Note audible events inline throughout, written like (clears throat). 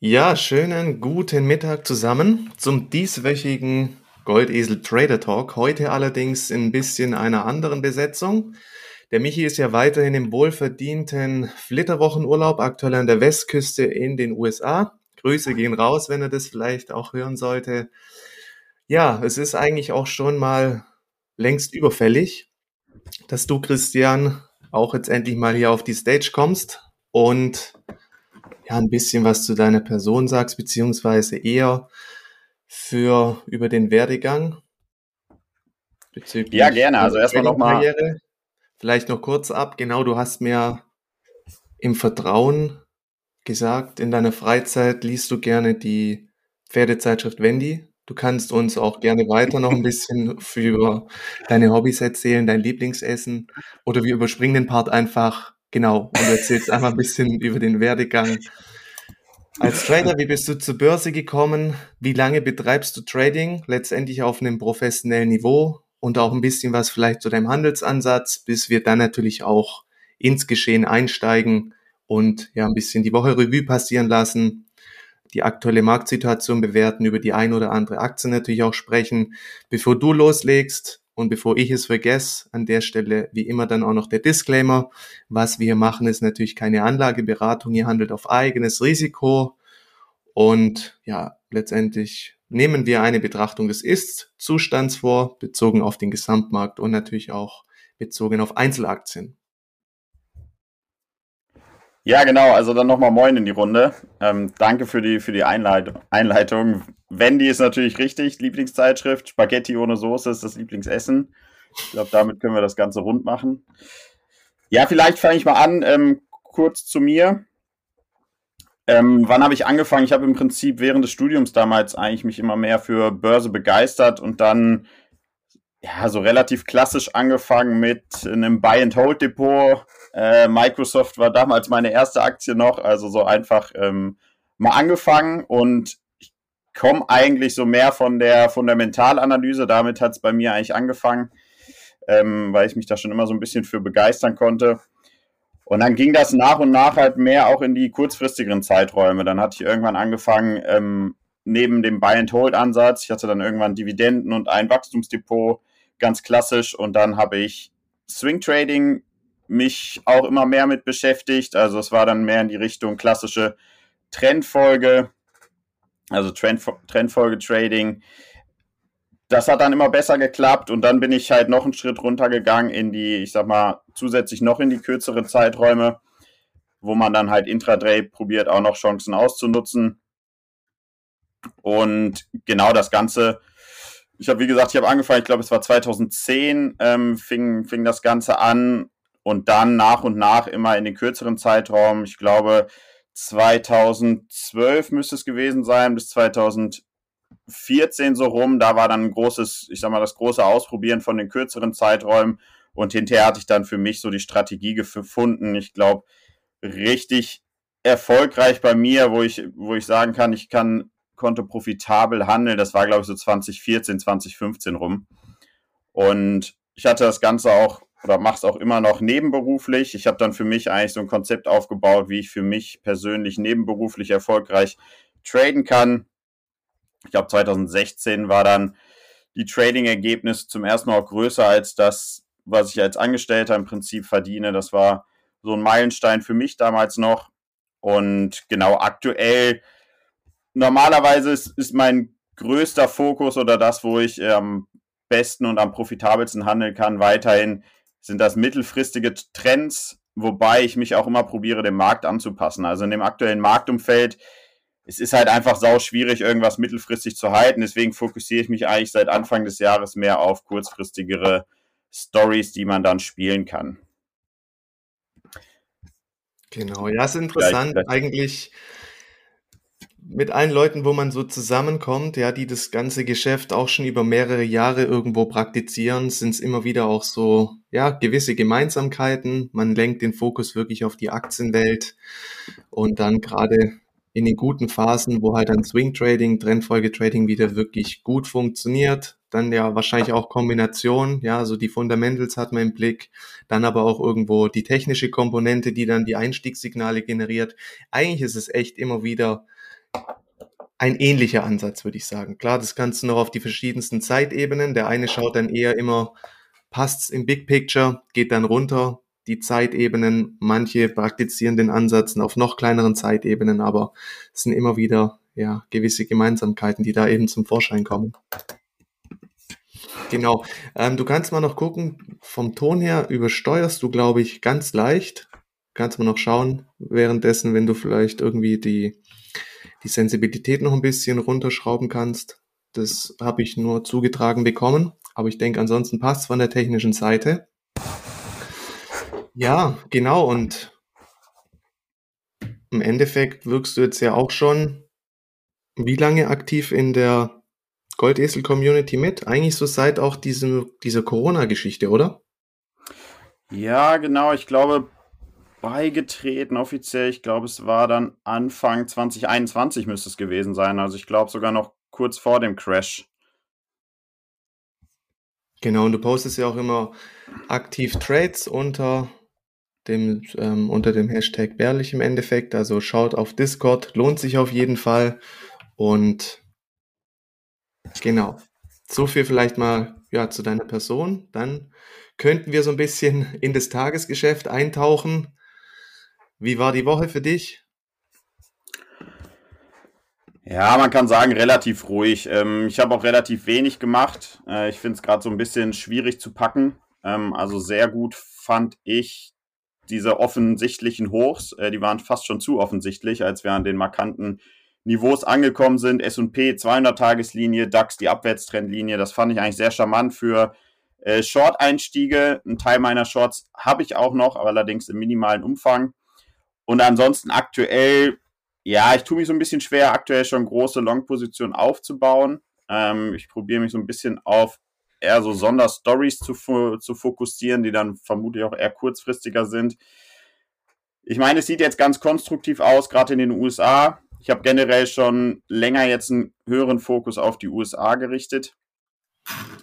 Ja, schönen guten Mittag zusammen zum dieswöchigen Goldesel Trader Talk. Heute allerdings in ein bisschen einer anderen Besetzung. Der Michi ist ja weiterhin im wohlverdienten Flitterwochenurlaub, aktuell an der Westküste in den USA. Grüße gehen raus, wenn er das vielleicht auch hören sollte. Ja, es ist eigentlich auch schon mal längst überfällig, dass du, Christian, auch jetzt endlich mal hier auf die Stage kommst und ja, ein bisschen was zu deiner Person sagst, beziehungsweise eher für über den Werdegang. Ja, gerne. Also erstmal nochmal. Vielleicht noch kurz ab. Genau, du hast mir im Vertrauen gesagt, in deiner Freizeit liest du gerne die Pferdezeitschrift Wendy. Du kannst uns auch gerne weiter noch ein bisschen (laughs) für deine Hobbys erzählen, dein Lieblingsessen. Oder wir überspringen den Part einfach Genau, und du erzählst einfach ein (laughs) bisschen über den Werdegang. Als Trader, wie bist du zur Börse gekommen? Wie lange betreibst du Trading? Letztendlich auf einem professionellen Niveau und auch ein bisschen was vielleicht zu deinem Handelsansatz, bis wir dann natürlich auch ins Geschehen einsteigen und ja ein bisschen die Woche Revue passieren lassen, die aktuelle Marktsituation bewerten, über die ein oder andere Aktie natürlich auch sprechen. Bevor du loslegst, und bevor ich es vergesse, an der Stelle wie immer dann auch noch der Disclaimer. Was wir machen, ist natürlich keine Anlageberatung. Ihr handelt auf eigenes Risiko. Und ja, letztendlich nehmen wir eine Betrachtung des Ist-Zustands vor, bezogen auf den Gesamtmarkt und natürlich auch bezogen auf Einzelaktien. Ja, genau. Also dann nochmal Moin in die Runde. Ähm, danke für die, für die Einleitung. Wendy ist natürlich richtig. Lieblingszeitschrift. Spaghetti ohne Soße ist das Lieblingsessen. Ich glaube, damit können wir das Ganze rund machen. Ja, vielleicht fange ich mal an. Ähm, kurz zu mir. Ähm, wann habe ich angefangen? Ich habe im Prinzip während des Studiums damals eigentlich mich immer mehr für Börse begeistert und dann ja so relativ klassisch angefangen mit einem Buy-and-Hold-Depot äh, Microsoft war damals meine erste Aktie noch, also so einfach ähm, mal angefangen und ich komme eigentlich so mehr von der Fundamentalanalyse. Damit hat es bei mir eigentlich angefangen, ähm, weil ich mich da schon immer so ein bisschen für begeistern konnte. Und dann ging das nach und nach halt mehr auch in die kurzfristigeren Zeiträume. Dann hatte ich irgendwann angefangen, ähm, neben dem Buy-and-Hold-Ansatz, ich hatte dann irgendwann Dividenden und ein Wachstumsdepot, ganz klassisch. Und dann habe ich Swing Trading mich auch immer mehr mit beschäftigt. Also es war dann mehr in die Richtung klassische Trendfolge, also Trend, Trendfolge Trading. Das hat dann immer besser geklappt und dann bin ich halt noch einen Schritt runtergegangen in die, ich sag mal, zusätzlich noch in die kürzeren Zeiträume, wo man dann halt Intraday probiert, auch noch Chancen auszunutzen. Und genau das Ganze, ich habe, wie gesagt, ich habe angefangen, ich glaube, es war 2010, ähm, fing, fing das Ganze an und dann nach und nach immer in den kürzeren Zeitraum, ich glaube 2012 müsste es gewesen sein, bis 2014 so rum, da war dann ein großes, ich sag mal, das große Ausprobieren von den kürzeren Zeiträumen und hinterher hatte ich dann für mich so die Strategie gefunden. Ich glaube, richtig erfolgreich bei mir, wo ich, wo ich sagen kann, ich kann, konnte profitabel handeln. Das war, glaube ich, so 2014, 2015 rum. Und ich hatte das Ganze auch oder mache es auch immer noch nebenberuflich. Ich habe dann für mich eigentlich so ein Konzept aufgebaut, wie ich für mich persönlich nebenberuflich erfolgreich traden kann. Ich glaube, 2016 war dann die Trading-Ergebnis zum ersten Mal auch größer als das, was ich als Angestellter im Prinzip verdiene. Das war so ein Meilenstein für mich damals noch. Und genau aktuell, normalerweise ist, ist mein größter Fokus oder das, wo ich am besten und am profitabelsten handeln kann, weiterhin sind das mittelfristige Trends, wobei ich mich auch immer probiere, dem Markt anzupassen. Also in dem aktuellen Marktumfeld, es ist halt einfach sau schwierig, irgendwas mittelfristig zu halten. Deswegen fokussiere ich mich eigentlich seit Anfang des Jahres mehr auf kurzfristigere Stories, die man dann spielen kann. Genau, ja, ist interessant. Eigentlich mit allen Leuten, wo man so zusammenkommt, ja, die das ganze Geschäft auch schon über mehrere Jahre irgendwo praktizieren, sind es immer wieder auch so, ja, gewisse Gemeinsamkeiten. Man lenkt den Fokus wirklich auf die Aktienwelt und dann gerade in den guten Phasen, wo halt dann Swing Trading, Trendfolge Trading wieder wirklich gut funktioniert, dann ja wahrscheinlich auch Kombination, ja, so die Fundamentals hat man im Blick, dann aber auch irgendwo die technische Komponente, die dann die Einstiegssignale generiert. Eigentlich ist es echt immer wieder ein ähnlicher Ansatz, würde ich sagen. Klar, das du noch auf die verschiedensten Zeitebenen. Der eine schaut dann eher immer, passt's im Big Picture, geht dann runter, die Zeitebenen. Manche praktizieren den Ansatz auf noch kleineren Zeitebenen, aber es sind immer wieder ja, gewisse Gemeinsamkeiten, die da eben zum Vorschein kommen. Genau. Ähm, du kannst mal noch gucken, vom Ton her übersteuerst du, glaube ich, ganz leicht. Kannst mal noch schauen, währenddessen, wenn du vielleicht irgendwie die, die Sensibilität noch ein bisschen runterschrauben kannst. Das habe ich nur zugetragen bekommen, aber ich denke, ansonsten passt von der technischen Seite. Ja, genau. Und im Endeffekt wirkst du jetzt ja auch schon wie lange aktiv in der Goldesel-Community mit? Eigentlich so seit auch diesem, dieser Corona-Geschichte, oder? Ja, genau. Ich glaube, beigetreten offiziell, ich glaube, es war dann Anfang 2021 müsste es gewesen sein. Also ich glaube sogar noch kurz vor dem Crash. Genau, und du postest ja auch immer aktiv Trades unter dem, ähm, unter dem Hashtag Bärlich im Endeffekt. Also schaut auf Discord, lohnt sich auf jeden Fall. Und genau, so viel vielleicht mal ja, zu deiner Person. Dann könnten wir so ein bisschen in das Tagesgeschäft eintauchen. Wie war die Woche für dich? Ja, man kann sagen, relativ ruhig. Ähm, ich habe auch relativ wenig gemacht. Äh, ich finde es gerade so ein bisschen schwierig zu packen. Ähm, also sehr gut fand ich diese offensichtlichen Hochs, äh, die waren fast schon zu offensichtlich, als wir an den markanten Niveaus angekommen sind. S&P 200-Tageslinie, DAX die Abwärtstrendlinie. Das fand ich eigentlich sehr charmant für äh, Short-Einstiege. Ein Teil meiner Shorts habe ich auch noch, allerdings im minimalen Umfang. Und ansonsten aktuell, ja, ich tue mich so ein bisschen schwer, aktuell schon große Long-Positionen aufzubauen. Ähm, ich probiere mich so ein bisschen auf eher so Sonderstories zu, zu fokussieren, die dann vermutlich auch eher kurzfristiger sind. Ich meine, es sieht jetzt ganz konstruktiv aus, gerade in den USA. Ich habe generell schon länger jetzt einen höheren Fokus auf die USA gerichtet.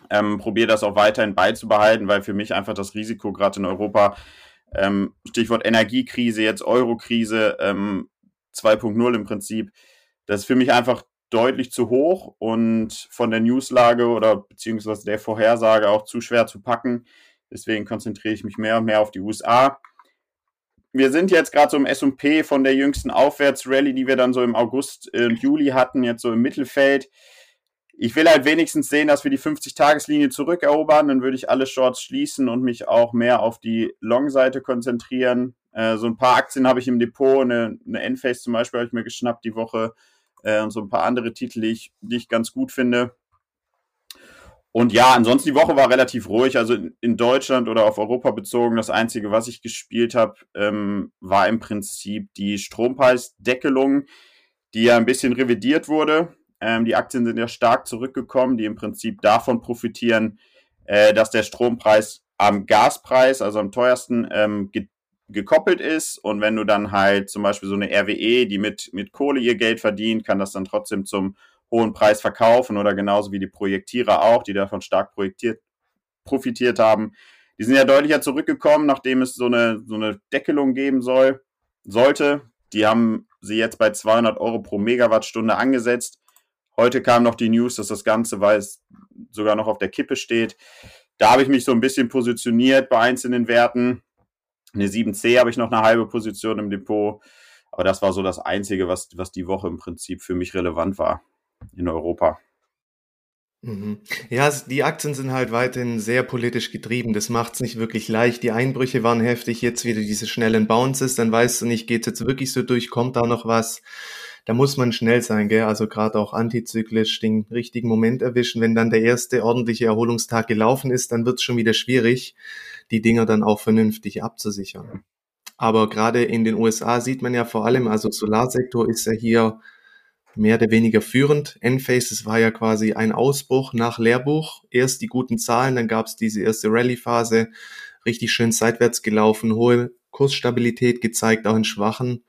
Ähm, Probiere das auch weiterhin beizubehalten, weil für mich einfach das Risiko gerade in Europa, ähm, Stichwort Energiekrise, jetzt Eurokrise ähm, 2.0 im Prinzip, das ist für mich einfach deutlich zu hoch und von der Newslage oder beziehungsweise der Vorhersage auch zu schwer zu packen. Deswegen konzentriere ich mich mehr und mehr auf die USA. Wir sind jetzt gerade so im S&P von der jüngsten Aufwärtsrallye, die wir dann so im August und Juli hatten, jetzt so im Mittelfeld. Ich will halt wenigstens sehen, dass wir die 50-Tageslinie zurückerobern. Dann würde ich alle Shorts schließen und mich auch mehr auf die Long-Seite konzentrieren. Äh, so ein paar Aktien habe ich im Depot. Eine, eine Enphase zum Beispiel habe ich mir geschnappt die Woche äh, und so ein paar andere Titel, die ich, die ich ganz gut finde. Und ja, ansonsten die Woche war relativ ruhig. Also in Deutschland oder auf Europa bezogen, das Einzige, was ich gespielt habe, ähm, war im Prinzip die Strompreisdeckelung, die ja ein bisschen revidiert wurde. Ähm, die Aktien sind ja stark zurückgekommen, die im Prinzip davon profitieren, äh, dass der Strompreis am Gaspreis, also am teuersten, ähm, gekoppelt ist. Und wenn du dann halt zum Beispiel so eine RWE, die mit, mit Kohle ihr Geld verdient, kann das dann trotzdem zum hohen Preis verkaufen oder genauso wie die Projektierer auch, die davon stark projektiert, profitiert haben. Die sind ja deutlicher zurückgekommen, nachdem es so eine, so eine Deckelung geben soll, sollte. Die haben sie jetzt bei 200 Euro pro Megawattstunde angesetzt. Heute kam noch die News, dass das Ganze, weil es sogar noch auf der Kippe steht. Da habe ich mich so ein bisschen positioniert bei einzelnen Werten. Eine 7C habe ich noch eine halbe Position im Depot. Aber das war so das Einzige, was, was die Woche im Prinzip für mich relevant war in Europa. Mhm. Ja, die Aktien sind halt weiterhin sehr politisch getrieben. Das macht es nicht wirklich leicht. Die Einbrüche waren heftig, jetzt wieder diese schnellen Bounces, dann weißt du nicht, geht jetzt wirklich so durch, kommt da noch was? Da muss man schnell sein, gell? Also gerade auch antizyklisch den richtigen Moment erwischen. Wenn dann der erste ordentliche Erholungstag gelaufen ist, dann wird es schon wieder schwierig die Dinger dann auch vernünftig abzusichern. Aber gerade in den USA sieht man ja vor allem, also Solarsektor ist ja hier mehr oder weniger führend. Enphase, das war ja quasi ein Ausbruch nach Lehrbuch. Erst die guten Zahlen, dann gab es diese erste Rallye-Phase, richtig schön seitwärts gelaufen, hohe Kursstabilität gezeigt, auch in schwachen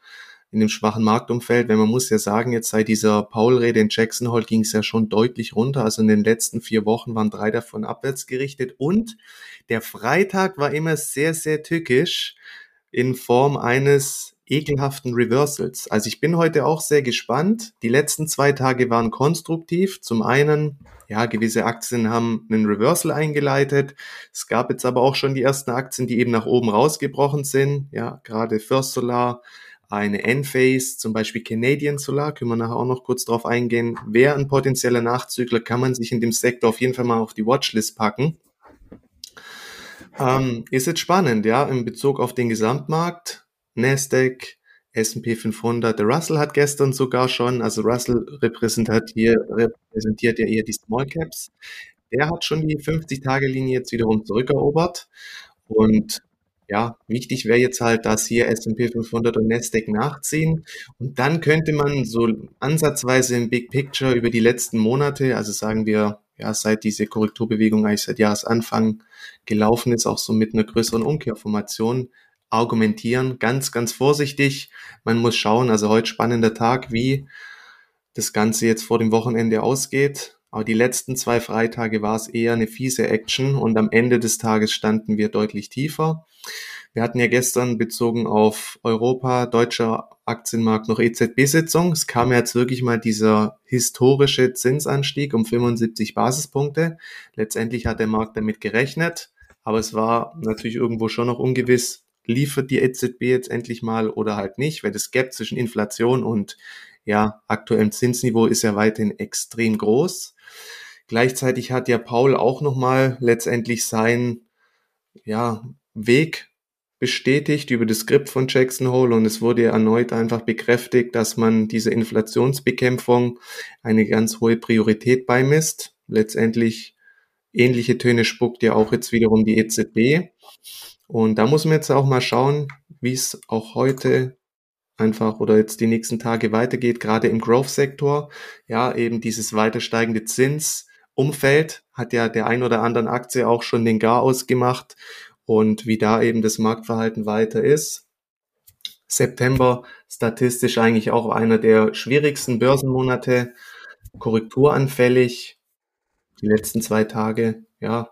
in dem schwachen Marktumfeld, wenn man muss ja sagen, jetzt seit dieser Paul-Rede in Jackson Hole ging es ja schon deutlich runter. Also in den letzten vier Wochen waren drei davon abwärts gerichtet und der Freitag war immer sehr, sehr tückisch in Form eines ekelhaften Reversals. Also ich bin heute auch sehr gespannt. Die letzten zwei Tage waren konstruktiv. Zum einen, ja, gewisse Aktien haben einen Reversal eingeleitet. Es gab jetzt aber auch schon die ersten Aktien, die eben nach oben rausgebrochen sind. Ja, gerade First Solar, eine Enphase, zum Beispiel Canadian Solar, können wir nachher auch noch kurz drauf eingehen. Wer ein potenzieller Nachzügler, kann man sich in dem Sektor auf jeden Fall mal auf die Watchlist packen. Ähm, ist jetzt spannend, ja, in Bezug auf den Gesamtmarkt. Nasdaq, S&P 500. Der Russell hat gestern sogar schon, also Russell repräsentiert, hier, repräsentiert ja eher die Small Caps. Der hat schon die 50-Tage-Linie jetzt wiederum zurückerobert. Und ja, wichtig wäre jetzt halt, dass hier S&P 500 und Nasdaq nachziehen. Und dann könnte man so ansatzweise im Big Picture über die letzten Monate, also sagen wir, ja, seit diese Korrekturbewegung eigentlich seit Jahresanfang gelaufen ist, auch so mit einer größeren Umkehrformation, argumentieren. Ganz, ganz vorsichtig. Man muss schauen, also heute spannender Tag, wie das Ganze jetzt vor dem Wochenende ausgeht. Aber die letzten zwei Freitage war es eher eine fiese Action und am Ende des Tages standen wir deutlich tiefer. Wir hatten ja gestern bezogen auf Europa, deutscher Aktienmarkt noch EZB-Sitzung. Es kam jetzt wirklich mal dieser historische Zinsanstieg um 75 Basispunkte. Letztendlich hat der Markt damit gerechnet, aber es war natürlich irgendwo schon noch ungewiss, liefert die EZB jetzt endlich mal oder halt nicht, weil das Gap zwischen Inflation und ja, aktuellem Zinsniveau ist ja weiterhin extrem groß. Gleichzeitig hat ja Paul auch nochmal letztendlich seinen ja, Weg bestätigt über das Skript von Jackson Hole und es wurde erneut einfach bekräftigt, dass man dieser Inflationsbekämpfung eine ganz hohe Priorität beimisst. Letztendlich ähnliche Töne spuckt ja auch jetzt wiederum die EZB. Und da muss man jetzt auch mal schauen, wie es auch heute einfach oder jetzt die nächsten Tage weitergeht, gerade im Growth-Sektor. Ja, eben dieses weiter steigende Zinsumfeld hat ja der ein oder anderen Aktie auch schon den Gar ausgemacht und wie da eben das Marktverhalten weiter ist. September statistisch eigentlich auch einer der schwierigsten Börsenmonate, korrekturanfällig. Die letzten zwei Tage, ja,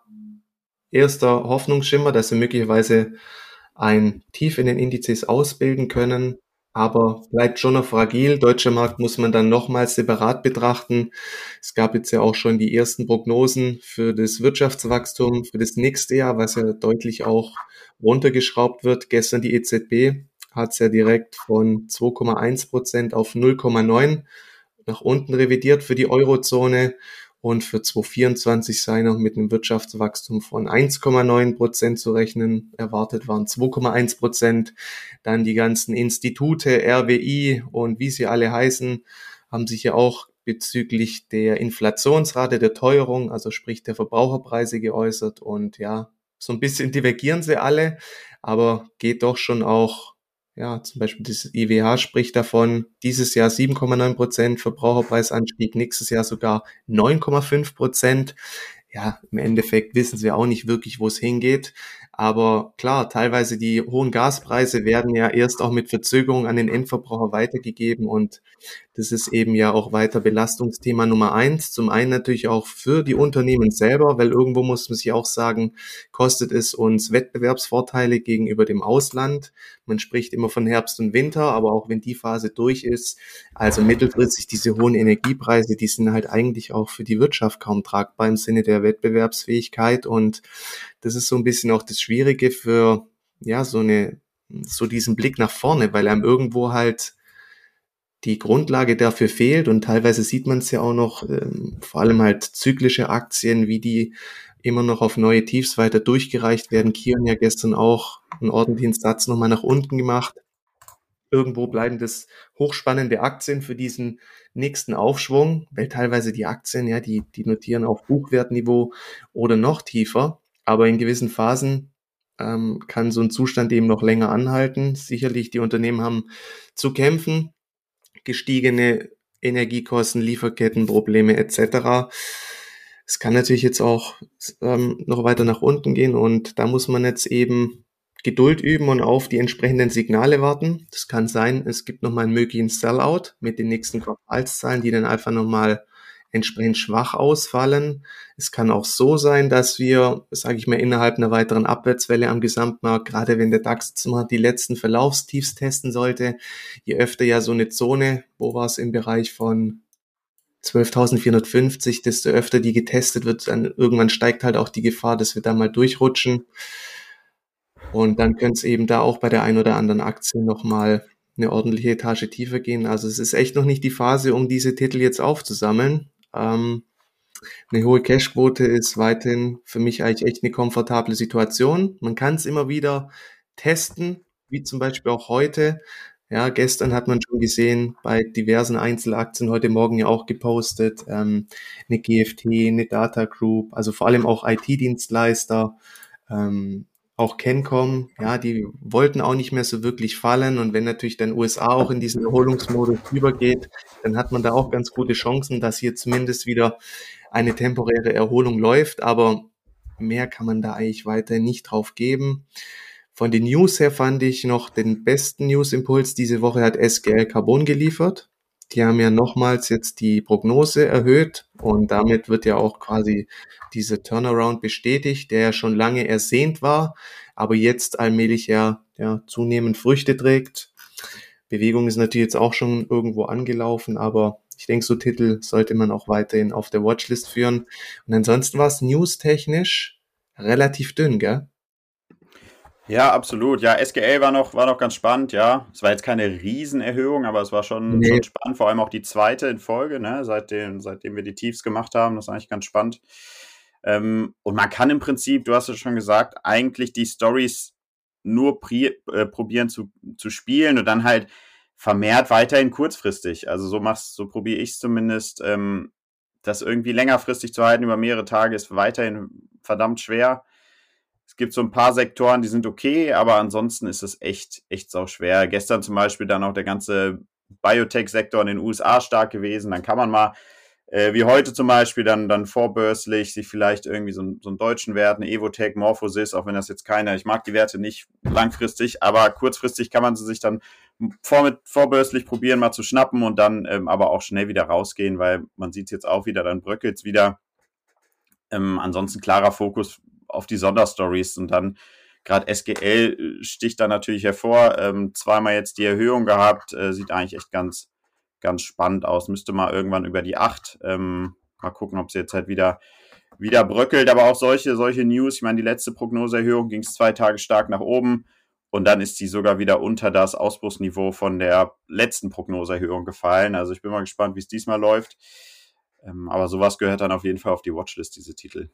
erster Hoffnungsschimmer, dass sie möglicherweise ein Tief in den Indizes ausbilden können, aber bleibt schon noch fragil. Deutscher Markt muss man dann nochmals separat betrachten. Es gab jetzt ja auch schon die ersten Prognosen für das Wirtschaftswachstum für das nächste Jahr, was ja deutlich auch runtergeschraubt wird. Gestern die EZB hat es ja direkt von 2,1 Prozent auf 0,9 nach unten revidiert für die Eurozone und für 2024 sei noch mit einem Wirtschaftswachstum von 1,9 Prozent zu rechnen. Erwartet waren 2,1 Prozent. Dann die ganzen Institute, RWI und wie sie alle heißen, haben sich ja auch bezüglich der Inflationsrate der Teuerung, also sprich der Verbraucherpreise geäußert und ja, so ein bisschen divergieren sie alle, aber geht doch schon auch ja, zum Beispiel das IWH spricht davon, dieses Jahr 7,9 Prozent Verbraucherpreisanstieg, nächstes Jahr sogar 9,5 Prozent. Ja, im Endeffekt wissen sie auch nicht wirklich, wo es hingeht. Aber klar, teilweise die hohen Gaspreise werden ja erst auch mit Verzögerung an den Endverbraucher weitergegeben und das ist eben ja auch weiter Belastungsthema Nummer eins. Zum einen natürlich auch für die Unternehmen selber, weil irgendwo muss man sich auch sagen, kostet es uns Wettbewerbsvorteile gegenüber dem Ausland. Man spricht immer von Herbst und Winter, aber auch wenn die Phase durch ist, also mittelfristig diese hohen Energiepreise, die sind halt eigentlich auch für die Wirtschaft kaum tragbar im Sinne der Wettbewerbsfähigkeit und das ist so ein bisschen auch das Schwierige für, ja, so eine, so diesen Blick nach vorne, weil einem irgendwo halt die Grundlage dafür fehlt und teilweise sieht man es ja auch noch, ähm, vor allem halt zyklische Aktien, wie die immer noch auf neue Tiefs weiter durchgereicht werden. Kion ja gestern auch einen ordentlichen Satz nochmal nach unten gemacht. Irgendwo bleiben das hochspannende Aktien für diesen nächsten Aufschwung, weil teilweise die Aktien, ja, die, die notieren auf Buchwertniveau oder noch tiefer. Aber in gewissen Phasen ähm, kann so ein Zustand eben noch länger anhalten. Sicherlich, die Unternehmen haben zu kämpfen, gestiegene Energiekosten, Lieferkettenprobleme etc. Es kann natürlich jetzt auch ähm, noch weiter nach unten gehen und da muss man jetzt eben Geduld üben und auf die entsprechenden Signale warten. Das kann sein, es gibt nochmal einen möglichen Sellout mit den nächsten Quartalszahlen, die dann einfach nochmal entsprechend schwach ausfallen. Es kann auch so sein, dass wir, sage ich mal, innerhalb einer weiteren Abwärtswelle am Gesamtmarkt, gerade wenn der DAX mal die letzten Verlaufstiefs testen sollte, je öfter ja so eine Zone, wo war es im Bereich von 12.450, desto öfter die getestet wird, dann irgendwann steigt halt auch die Gefahr, dass wir da mal durchrutschen. Und dann könnte es eben da auch bei der ein oder anderen Aktie nochmal eine ordentliche Etage tiefer gehen. Also es ist echt noch nicht die Phase, um diese Titel jetzt aufzusammeln. Ähm, eine hohe Cashquote ist weiterhin für mich eigentlich echt eine komfortable Situation. Man kann es immer wieder testen, wie zum Beispiel auch heute. Ja, gestern hat man schon gesehen bei diversen Einzelaktien, heute Morgen ja auch gepostet, ähm, eine GFT, eine Data Group, also vor allem auch IT-Dienstleister, ähm, auch Kencom, ja, die wollten auch nicht mehr so wirklich fallen. Und wenn natürlich dann USA auch in diesen Erholungsmodus übergeht, dann hat man da auch ganz gute Chancen, dass hier zumindest wieder eine temporäre Erholung läuft. Aber mehr kann man da eigentlich weiter nicht drauf geben. Von den News her fand ich noch den besten News-Impuls. Diese Woche hat SGL Carbon geliefert. Die haben ja nochmals jetzt die Prognose erhöht und damit wird ja auch quasi dieser Turnaround bestätigt, der ja schon lange ersehnt war, aber jetzt allmählich ja, ja zunehmend Früchte trägt. Bewegung ist natürlich jetzt auch schon irgendwo angelaufen, aber ich denke, so Titel sollte man auch weiterhin auf der Watchlist führen. Und ansonsten war es newstechnisch relativ dünn, gell? Ja, absolut. Ja, SGL war noch, war noch ganz spannend, ja. Es war jetzt keine Riesenerhöhung, aber es war schon, nee. schon spannend, vor allem auch die zweite in Folge, ne, seitdem, seitdem wir die Tiefs gemacht haben. Das ist eigentlich ganz spannend. Ähm, und man kann im Prinzip, du hast es schon gesagt, eigentlich die Stories nur äh, probieren zu, zu spielen und dann halt vermehrt weiterhin kurzfristig. Also so machst, so probiere ich es zumindest. Ähm, das irgendwie längerfristig zu halten über mehrere Tage ist weiterhin verdammt schwer. Es gibt so ein paar Sektoren, die sind okay, aber ansonsten ist es echt, echt sau schwer. Gestern zum Beispiel dann auch der ganze Biotech-Sektor in den USA stark gewesen. Dann kann man mal, äh, wie heute zum Beispiel, dann, dann vorbörslich sich vielleicht irgendwie so, so einen deutschen Wert, eine Evotech, Morphosis, auch wenn das jetzt keiner, ich mag die Werte nicht langfristig, aber kurzfristig kann man sie sich dann vor mit, vorbörslich probieren, mal zu schnappen und dann ähm, aber auch schnell wieder rausgehen, weil man sieht es jetzt auch wieder, dann bröckelt es wieder. Ähm, ansonsten klarer Fokus auf die Sonderstories und dann gerade SGL äh, sticht da natürlich hervor. Ähm, zweimal jetzt die Erhöhung gehabt, äh, sieht eigentlich echt ganz, ganz spannend aus. Müsste mal irgendwann über die 8. Ähm, mal gucken, ob sie jetzt halt wieder, wieder bröckelt. Aber auch solche, solche News. Ich meine, die letzte Prognoseerhöhung ging es zwei Tage stark nach oben. Und dann ist sie sogar wieder unter das Ausbruchsniveau von der letzten Prognoseerhöhung gefallen. Also ich bin mal gespannt, wie es diesmal läuft. Ähm, aber sowas gehört dann auf jeden Fall auf die Watchlist, diese Titel.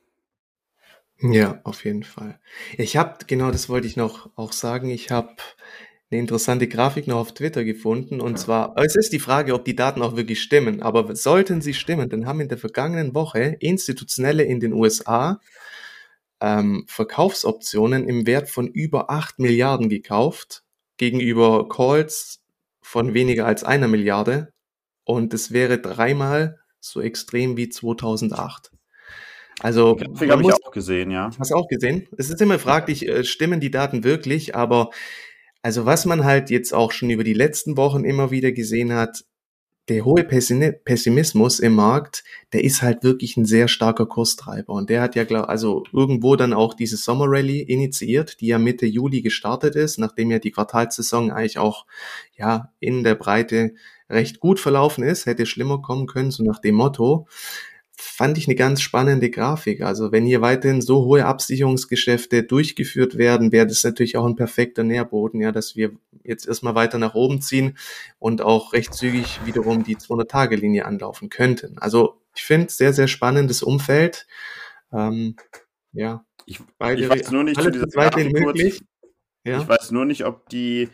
Ja, auf jeden Fall. Ich habe, genau das wollte ich noch auch sagen, ich habe eine interessante Grafik noch auf Twitter gefunden. Und zwar, es ist die Frage, ob die Daten auch wirklich stimmen. Aber sollten sie stimmen, dann haben in der vergangenen Woche Institutionelle in den USA ähm, Verkaufsoptionen im Wert von über 8 Milliarden gekauft, gegenüber Calls von weniger als einer Milliarde. Und das wäre dreimal so extrem wie 2008. Also, Grafik habe ich auch gesehen, ja. Hast du auch gesehen? Es ist immer fraglich, äh, stimmen die Daten wirklich? Aber also was man halt jetzt auch schon über die letzten Wochen immer wieder gesehen hat, der hohe Pessimismus im Markt, der ist halt wirklich ein sehr starker Kurstreiber. Und der hat ja, glaub, also irgendwo dann auch diese Sommerrally initiiert, die ja Mitte Juli gestartet ist, nachdem ja die Quartalssaison eigentlich auch, ja, in der Breite recht gut verlaufen ist, hätte schlimmer kommen können, so nach dem Motto fand ich eine ganz spannende Grafik. Also wenn hier weiterhin so hohe Absicherungsgeschäfte durchgeführt werden, wäre das natürlich auch ein perfekter Nährboden, ja, dass wir jetzt erstmal weiter nach oben ziehen und auch recht zügig wiederum die 200-Tage-Linie anlaufen könnten. Also ich finde sehr, sehr spannendes Umfeld. Ähm, ja, ich, ich weiß nur nicht, zu dieser Grafik möglich. Ja? Ich weiß nur nicht, ob die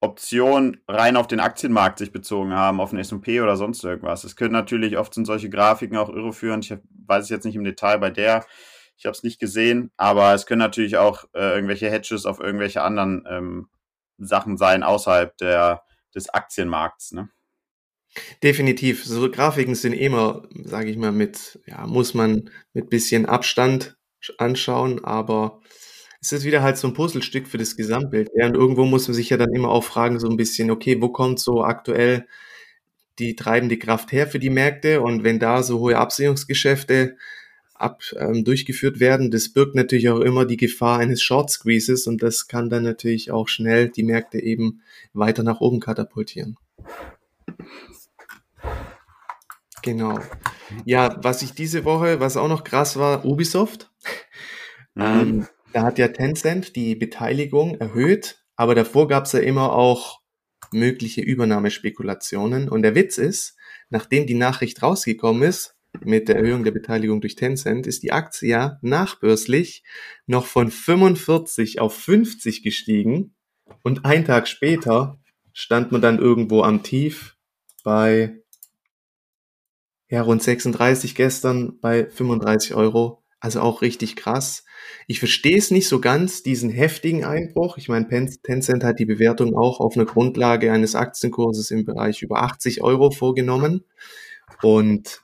Option rein auf den Aktienmarkt sich bezogen haben, auf den S&P oder sonst irgendwas. Es können natürlich oft sind solche Grafiken auch irreführend. Ich weiß es jetzt nicht im Detail bei der. Ich habe es nicht gesehen, aber es können natürlich auch äh, irgendwelche Hedges auf irgendwelche anderen ähm, Sachen sein außerhalb der, des Aktienmarkts. Ne? Definitiv. So Grafiken sind immer, sage ich mal, mit, ja, muss man mit bisschen Abstand anschauen, aber es ist wieder halt so ein Puzzlestück für das Gesamtbild. Ja, und irgendwo muss man sich ja dann immer auch fragen, so ein bisschen, okay, wo kommt so aktuell die treibende Kraft her für die Märkte. Und wenn da so hohe Absicherungsgeschäfte ab, ähm, durchgeführt werden, das birgt natürlich auch immer die Gefahr eines Short Squeezes und das kann dann natürlich auch schnell die Märkte eben weiter nach oben katapultieren. Genau. Ja, was ich diese Woche, was auch noch krass war, Ubisoft. Mhm. Ähm, da hat ja Tencent die Beteiligung erhöht, aber davor gab es ja immer auch mögliche Übernahmespekulationen. Und der Witz ist, nachdem die Nachricht rausgekommen ist, mit der Erhöhung der Beteiligung durch Tencent, ist die Aktie ja nachbörslich noch von 45 auf 50 gestiegen. Und einen Tag später stand man dann irgendwo am Tief bei ja, rund 36 gestern bei 35 Euro. Also auch richtig krass. Ich verstehe es nicht so ganz, diesen heftigen Einbruch. Ich meine, Tencent hat die Bewertung auch auf einer Grundlage eines Aktienkurses im Bereich über 80 Euro vorgenommen. Und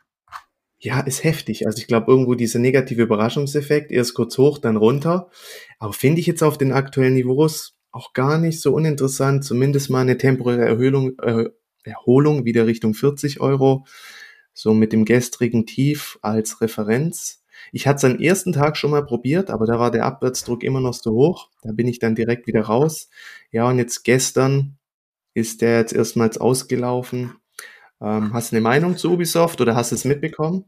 ja, ist heftig. Also ich glaube, irgendwo dieser negative Überraschungseffekt, erst kurz hoch, dann runter. Aber finde ich jetzt auf den aktuellen Niveaus auch gar nicht so uninteressant. Zumindest mal eine temporäre Erhöhung, äh, Erholung wieder Richtung 40 Euro. So mit dem gestrigen Tief als Referenz. Ich hatte es am ersten Tag schon mal probiert, aber da war der Abwärtsdruck immer noch so hoch. Da bin ich dann direkt wieder raus. Ja, und jetzt gestern ist der jetzt erstmals ausgelaufen. Ähm, hast du eine Meinung zu Ubisoft oder hast du es mitbekommen?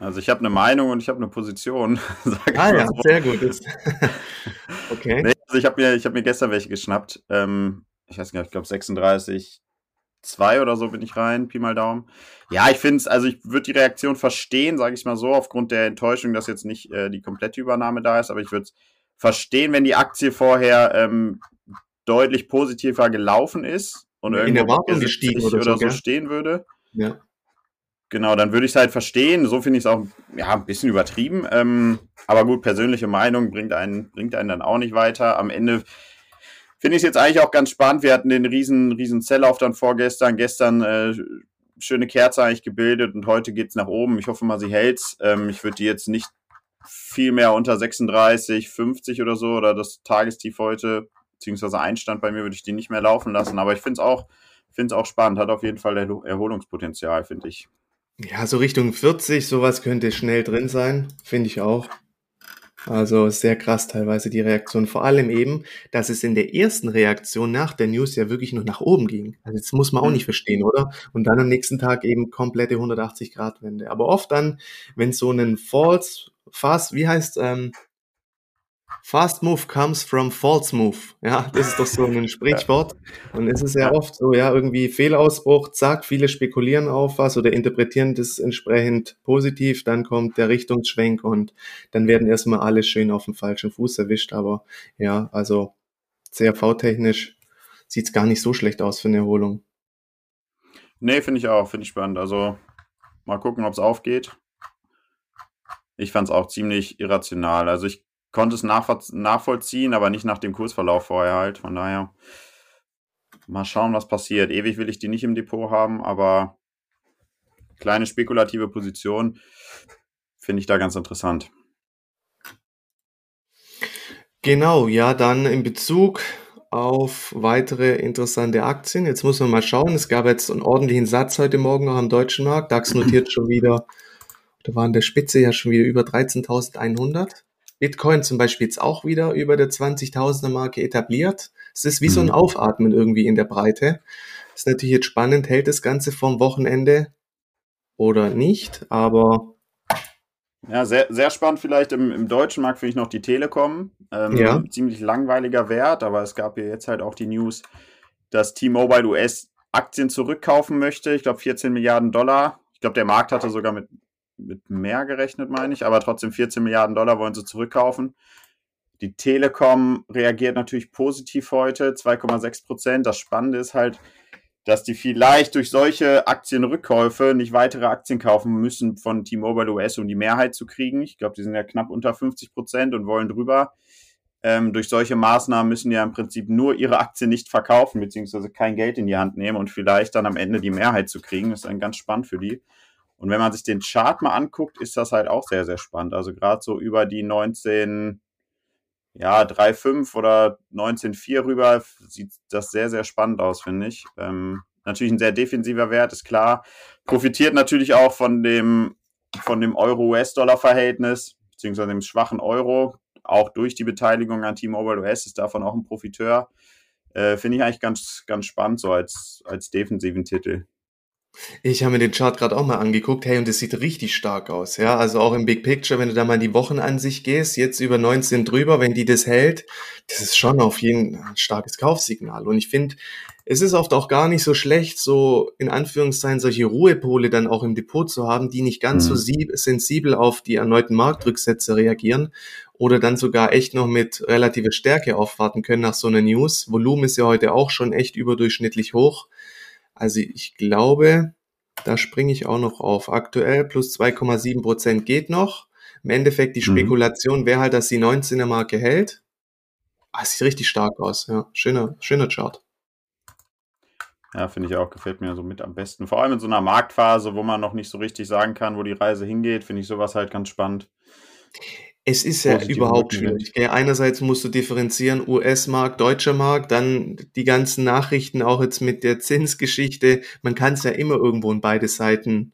Also ich habe eine Meinung und ich habe eine Position. (laughs) ah ja, so. sehr gut. (laughs) okay. Nee, also ich habe mir, hab mir gestern welche geschnappt. Ähm, ich weiß gar nicht, ich glaube 36, 2 oder so bin ich rein, Pi mal Daumen. Ja, ich finde es, also ich würde die Reaktion verstehen, sage ich mal so, aufgrund der Enttäuschung, dass jetzt nicht äh, die komplette Übernahme da ist, aber ich würde es verstehen, wenn die Aktie vorher ähm, deutlich positiver gelaufen ist und in der Erwartung gestiegen oder, oder so, so stehen würde. Ja. Genau, dann würde ich es halt verstehen. So finde ich es auch ja, ein bisschen übertrieben. Ähm, aber gut, persönliche Meinung bringt einen, bringt einen dann auch nicht weiter. Am Ende finde ich es jetzt eigentlich auch ganz spannend. Wir hatten den riesen, riesen Sell-Off dann vorgestern. Gestern äh, schöne Kerze eigentlich gebildet und heute geht es nach oben. Ich hoffe mal, sie hält ähm, Ich würde die jetzt nicht viel mehr unter 36, 50 oder so oder das Tagestief heute, beziehungsweise Einstand bei mir, würde ich die nicht mehr laufen lassen. Aber ich finde es auch, auch spannend. Hat auf jeden Fall Erholungspotenzial, finde ich. Ja, so Richtung 40, sowas könnte schnell drin sein, finde ich auch. Also sehr krass teilweise die Reaktion. Vor allem eben, dass es in der ersten Reaktion nach der News ja wirklich noch nach oben ging. Also das muss man auch mhm. nicht verstehen, oder? Und dann am nächsten Tag eben komplette 180-Grad-Wende. Aber oft dann, wenn so einen False, Fast, wie heißt, ähm, Fast Move comes from false move. Ja, das ist doch so ein (laughs) Sprichwort. Und es ist ja oft so, ja, irgendwie Fehlausbruch, zack, viele spekulieren auf was oder interpretieren das entsprechend positiv, dann kommt der Richtungsschwenk und dann werden erstmal alle schön auf dem falschen Fuß erwischt. Aber ja, also CRV-technisch sieht es gar nicht so schlecht aus für eine Erholung. Nee, finde ich auch, finde ich spannend. Also mal gucken, ob es aufgeht. Ich fand es auch ziemlich irrational. Also ich konnte es nachvollziehen, aber nicht nach dem Kursverlauf vorher halt. Von daher mal schauen, was passiert. Ewig will ich die nicht im Depot haben, aber kleine spekulative Position finde ich da ganz interessant. Genau, ja, dann in Bezug auf weitere interessante Aktien. Jetzt muss man mal schauen. Es gab jetzt einen ordentlichen Satz heute Morgen auch am deutschen Markt. DAX notiert (clears throat) schon wieder, da waren der Spitze ja schon wieder über 13.100. Bitcoin zum Beispiel jetzt auch wieder über der 20.000er Marke etabliert. Es ist wie so ein mhm. Aufatmen irgendwie in der Breite. Ist natürlich jetzt spannend, hält das Ganze vom Wochenende oder nicht, aber. Ja, sehr, sehr spannend vielleicht im, im deutschen Markt finde ich noch die Telekom. Ähm, ja. Ziemlich langweiliger Wert, aber es gab ja jetzt halt auch die News, dass T-Mobile US Aktien zurückkaufen möchte. Ich glaube 14 Milliarden Dollar. Ich glaube, der Markt hatte sogar mit mit mehr gerechnet, meine ich, aber trotzdem 14 Milliarden Dollar wollen sie zurückkaufen. Die Telekom reagiert natürlich positiv heute, 2,6 Prozent. Das Spannende ist halt, dass die vielleicht durch solche Aktienrückkäufe nicht weitere Aktien kaufen müssen von T-Mobile US, um die Mehrheit zu kriegen. Ich glaube, die sind ja knapp unter 50 Prozent und wollen drüber. Ähm, durch solche Maßnahmen müssen ja im Prinzip nur ihre Aktien nicht verkaufen, beziehungsweise kein Geld in die Hand nehmen und vielleicht dann am Ende die Mehrheit zu kriegen. Das ist dann ganz spannend für die. Und wenn man sich den Chart mal anguckt, ist das halt auch sehr, sehr spannend. Also gerade so über die 19, ja, 3,5 oder 19,4 rüber sieht das sehr, sehr spannend aus, finde ich. Ähm, natürlich ein sehr defensiver Wert, ist klar. Profitiert natürlich auch von dem, von dem Euro-US-Dollar-Verhältnis, beziehungsweise dem schwachen Euro. Auch durch die Beteiligung an T-Mobile US ist davon auch ein Profiteur. Äh, Finde ich eigentlich ganz, ganz spannend, so als, als defensiven Titel. Ich habe mir den Chart gerade auch mal angeguckt, hey, und das sieht richtig stark aus, ja. Also auch im Big Picture, wenn du da mal in die Wochenansicht gehst, jetzt über 19 drüber, wenn die das hält, das ist schon auf jeden Fall ein starkes Kaufsignal. Und ich finde, es ist oft auch gar nicht so schlecht, so in Anführungszeichen solche Ruhepole dann auch im Depot zu haben, die nicht ganz mhm. so sensibel auf die erneuten Marktrücksätze reagieren oder dann sogar echt noch mit relativer Stärke aufwarten können nach so einer News. Volumen ist ja heute auch schon echt überdurchschnittlich hoch. Also ich glaube, da springe ich auch noch auf. Aktuell plus 2,7 Prozent geht noch. Im Endeffekt die mhm. Spekulation mhm. wäre halt, dass die 19er Marke hält. Ah, sieht richtig stark aus. Ja, schöner, schöner Chart. Ja, finde ich auch, gefällt mir so mit am besten. Vor allem in so einer Marktphase, wo man noch nicht so richtig sagen kann, wo die Reise hingeht, finde ich sowas halt ganz spannend. Es ist ja überhaupt schwierig. Ja, einerseits musst du differenzieren, US-Markt, deutscher Markt, dann die ganzen Nachrichten auch jetzt mit der Zinsgeschichte. Man kann es ja immer irgendwo in beide Seiten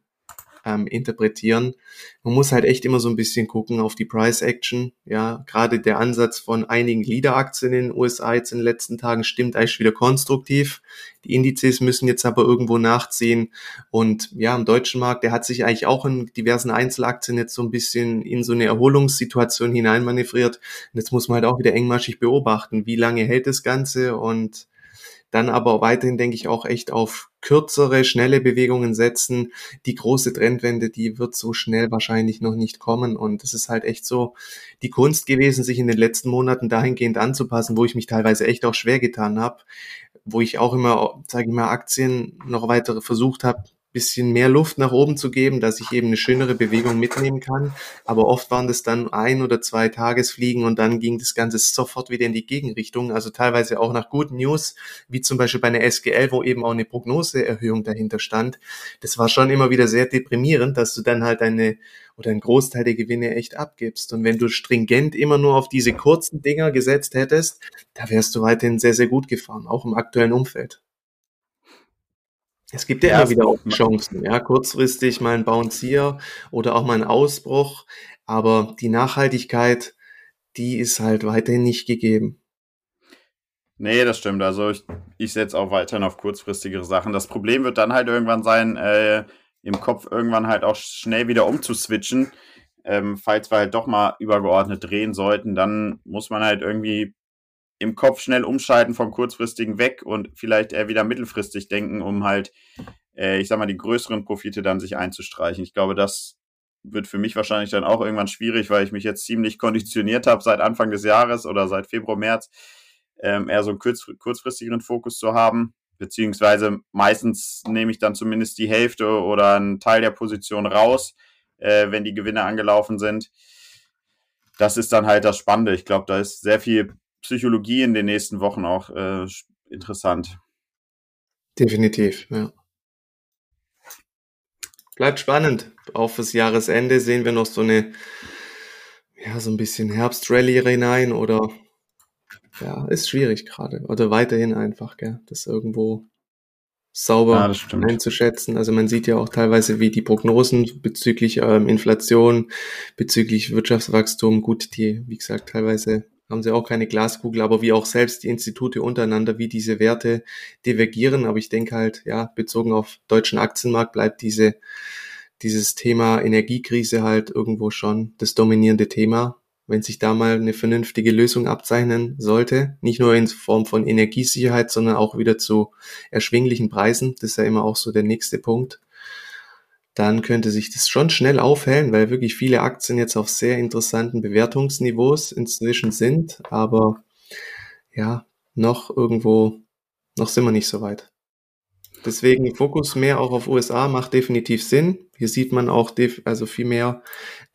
ähm, interpretieren. Man muss halt echt immer so ein bisschen gucken auf die Price Action. Ja, gerade der Ansatz von einigen Leader-Aktien in den USA jetzt in den letzten Tagen stimmt eigentlich wieder konstruktiv. Die Indizes müssen jetzt aber irgendwo nachziehen. Und ja, im deutschen Markt, der hat sich eigentlich auch in diversen Einzelaktien jetzt so ein bisschen in so eine Erholungssituation hineinmanövriert. Und jetzt muss man halt auch wieder engmaschig beobachten, wie lange hält das Ganze und dann aber weiterhin, denke ich, auch echt auf kürzere, schnelle Bewegungen setzen. Die große Trendwende, die wird so schnell wahrscheinlich noch nicht kommen. Und es ist halt echt so die Kunst gewesen, sich in den letzten Monaten dahingehend anzupassen, wo ich mich teilweise echt auch schwer getan habe, wo ich auch immer, sage ich mal, Aktien noch weitere versucht habe, bisschen mehr Luft nach oben zu geben, dass ich eben eine schönere Bewegung mitnehmen kann. Aber oft waren das dann ein oder zwei Tagesfliegen und dann ging das Ganze sofort wieder in die Gegenrichtung. Also teilweise auch nach guten News, wie zum Beispiel bei einer SGL, wo eben auch eine Prognoseerhöhung dahinter stand. Das war schon immer wieder sehr deprimierend, dass du dann halt eine oder einen Großteil der Gewinne echt abgibst. Und wenn du stringent immer nur auf diese kurzen Dinger gesetzt hättest, da wärst du weiterhin sehr, sehr gut gefahren, auch im aktuellen Umfeld. Es gibt ja, ja immer wieder auch Chancen, ja, kurzfristig mal ein Bounce hier oder auch mal ein Ausbruch, aber die Nachhaltigkeit, die ist halt weiterhin nicht gegeben. Nee, das stimmt. Also ich, ich setze auch weiterhin auf kurzfristigere Sachen. Das Problem wird dann halt irgendwann sein, äh, im Kopf irgendwann halt auch schnell wieder umzuswitchen. Ähm, falls wir halt doch mal übergeordnet drehen sollten, dann muss man halt irgendwie im Kopf schnell umschalten vom kurzfristigen weg und vielleicht eher wieder mittelfristig denken, um halt, äh, ich sag mal, die größeren Profite dann sich einzustreichen. Ich glaube, das wird für mich wahrscheinlich dann auch irgendwann schwierig, weil ich mich jetzt ziemlich konditioniert habe seit Anfang des Jahres oder seit Februar, März, ähm, eher so einen kurz, kurzfristigeren Fokus zu haben. Beziehungsweise meistens nehme ich dann zumindest die Hälfte oder einen Teil der Position raus, äh, wenn die Gewinne angelaufen sind. Das ist dann halt das Spannende. Ich glaube, da ist sehr viel Psychologie in den nächsten Wochen auch äh, interessant. Definitiv, ja. Bleibt spannend. Auch fürs Jahresende sehen wir noch so eine, ja, so ein bisschen Herbstrally hinein oder ja, ist schwierig gerade. Oder weiterhin einfach, gell, das irgendwo sauber ja, einzuschätzen. Also man sieht ja auch teilweise, wie die Prognosen bezüglich ähm, Inflation, bezüglich Wirtschaftswachstum, gut, die, wie gesagt, teilweise haben sie auch keine Glaskugel, aber wie auch selbst die Institute untereinander, wie diese Werte divergieren. Aber ich denke halt, ja, bezogen auf deutschen Aktienmarkt bleibt diese, dieses Thema Energiekrise halt irgendwo schon das dominierende Thema. Wenn sich da mal eine vernünftige Lösung abzeichnen sollte, nicht nur in Form von Energiesicherheit, sondern auch wieder zu erschwinglichen Preisen, das ist ja immer auch so der nächste Punkt dann könnte sich das schon schnell aufhellen, weil wirklich viele Aktien jetzt auf sehr interessanten Bewertungsniveaus inzwischen sind. Aber ja, noch irgendwo, noch sind wir nicht so weit. Deswegen Fokus mehr auch auf USA macht definitiv Sinn. Hier sieht man auch also viel mehr,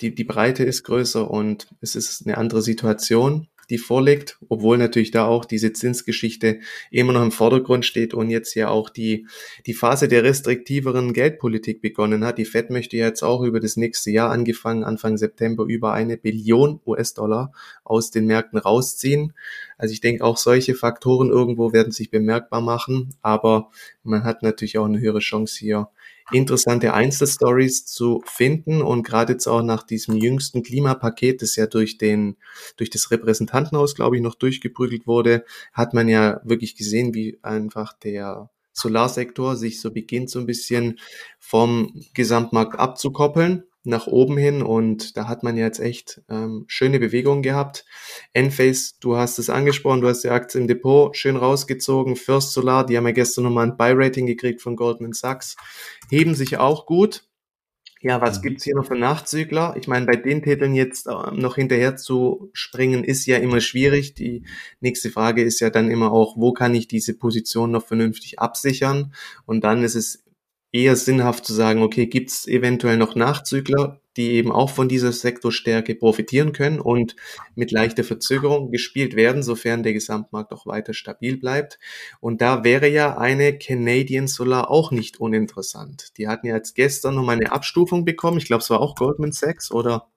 die, die Breite ist größer und es ist eine andere Situation die vorliegt, obwohl natürlich da auch diese Zinsgeschichte immer noch im Vordergrund steht und jetzt ja auch die, die Phase der restriktiveren Geldpolitik begonnen hat. Die Fed möchte jetzt auch über das nächste Jahr angefangen, Anfang September, über eine Billion US-Dollar aus den Märkten rausziehen. Also ich denke, auch solche Faktoren irgendwo werden sich bemerkbar machen, aber man hat natürlich auch eine höhere Chance hier interessante Einzelstories zu finden und gerade jetzt auch nach diesem jüngsten Klimapaket, das ja durch den durch das Repräsentantenhaus, glaube ich, noch durchgeprügelt wurde, hat man ja wirklich gesehen, wie einfach der Solarsektor sich so beginnt, so ein bisschen vom Gesamtmarkt abzukoppeln nach oben hin und da hat man jetzt echt ähm, schöne Bewegungen gehabt. Enphase, du hast es angesprochen, du hast die Aktie im Depot schön rausgezogen. First Solar, die haben ja gestern nochmal ein Buy-Rating gekriegt von Goldman Sachs, heben sich auch gut. Ja, was mhm. gibt's hier noch für Nachzügler? Ich meine, bei den Titeln jetzt äh, noch hinterher zu springen, ist ja immer schwierig. Die nächste Frage ist ja dann immer auch, wo kann ich diese Position noch vernünftig absichern? Und dann ist es eher sinnhaft zu sagen, okay, gibt es eventuell noch Nachzügler, die eben auch von dieser Sektorstärke profitieren können und mit leichter Verzögerung gespielt werden, sofern der Gesamtmarkt auch weiter stabil bleibt. Und da wäre ja eine Canadian Solar auch nicht uninteressant. Die hatten ja jetzt gestern nochmal eine Abstufung bekommen. Ich glaube, es war auch Goldman Sachs, oder?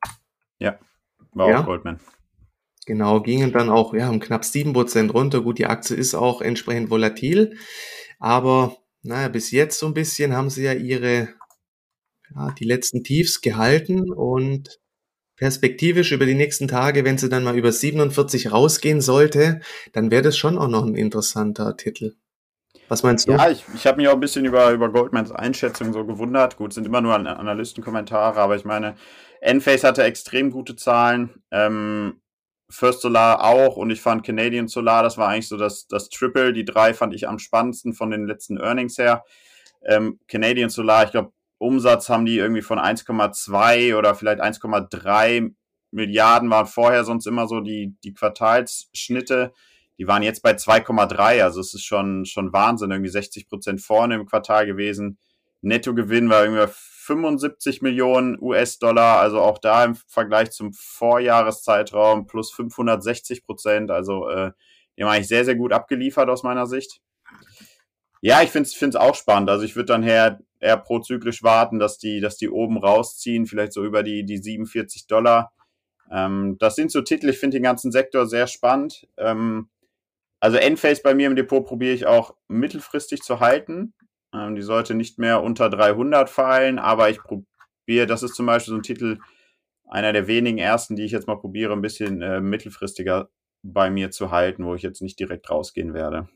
Ja, war ja? auch Goldman. Genau, gingen dann auch ja, um knapp sieben Prozent runter. Gut, die Aktie ist auch entsprechend volatil, aber naja, bis jetzt so ein bisschen haben sie ja ihre, ja, die letzten Tiefs gehalten und perspektivisch über die nächsten Tage, wenn sie dann mal über 47 rausgehen sollte, dann wäre das schon auch noch ein interessanter Titel. Was meinst du? Ja, ich, ich habe mich auch ein bisschen über, über Goldmans Einschätzung so gewundert. Gut, sind immer nur Analystenkommentare, aber ich meine, Enphase hatte extrem gute Zahlen. Ähm, First Solar auch und ich fand Canadian Solar, das war eigentlich so das, das Triple. Die drei fand ich am spannendsten von den letzten Earnings her. Ähm, Canadian Solar, ich glaube, Umsatz haben die irgendwie von 1,2 oder vielleicht 1,3 Milliarden waren vorher sonst immer so die, die Quartalsschnitte. Die waren jetzt bei 2,3, also es ist schon, schon Wahnsinn, irgendwie 60 Prozent vorne im Quartal gewesen. Nettogewinn war irgendwie 75 Millionen US-Dollar, also auch da im Vergleich zum Vorjahreszeitraum plus 560 Prozent. Also äh, die haben eigentlich sehr, sehr gut abgeliefert aus meiner Sicht. Ja, ich finde es auch spannend. Also ich würde dann eher, eher prozyklisch warten, dass die, dass die oben rausziehen, vielleicht so über die, die 47 Dollar. Ähm, das sind so Titel, ich finde den ganzen Sektor sehr spannend. Ähm, also Endphase bei mir im Depot probiere ich auch mittelfristig zu halten. Ähm, die sollte nicht mehr unter 300 fallen, aber ich probiere, das ist zum Beispiel so ein Titel, einer der wenigen ersten, die ich jetzt mal probiere, ein bisschen äh, mittelfristiger bei mir zu halten, wo ich jetzt nicht direkt rausgehen werde.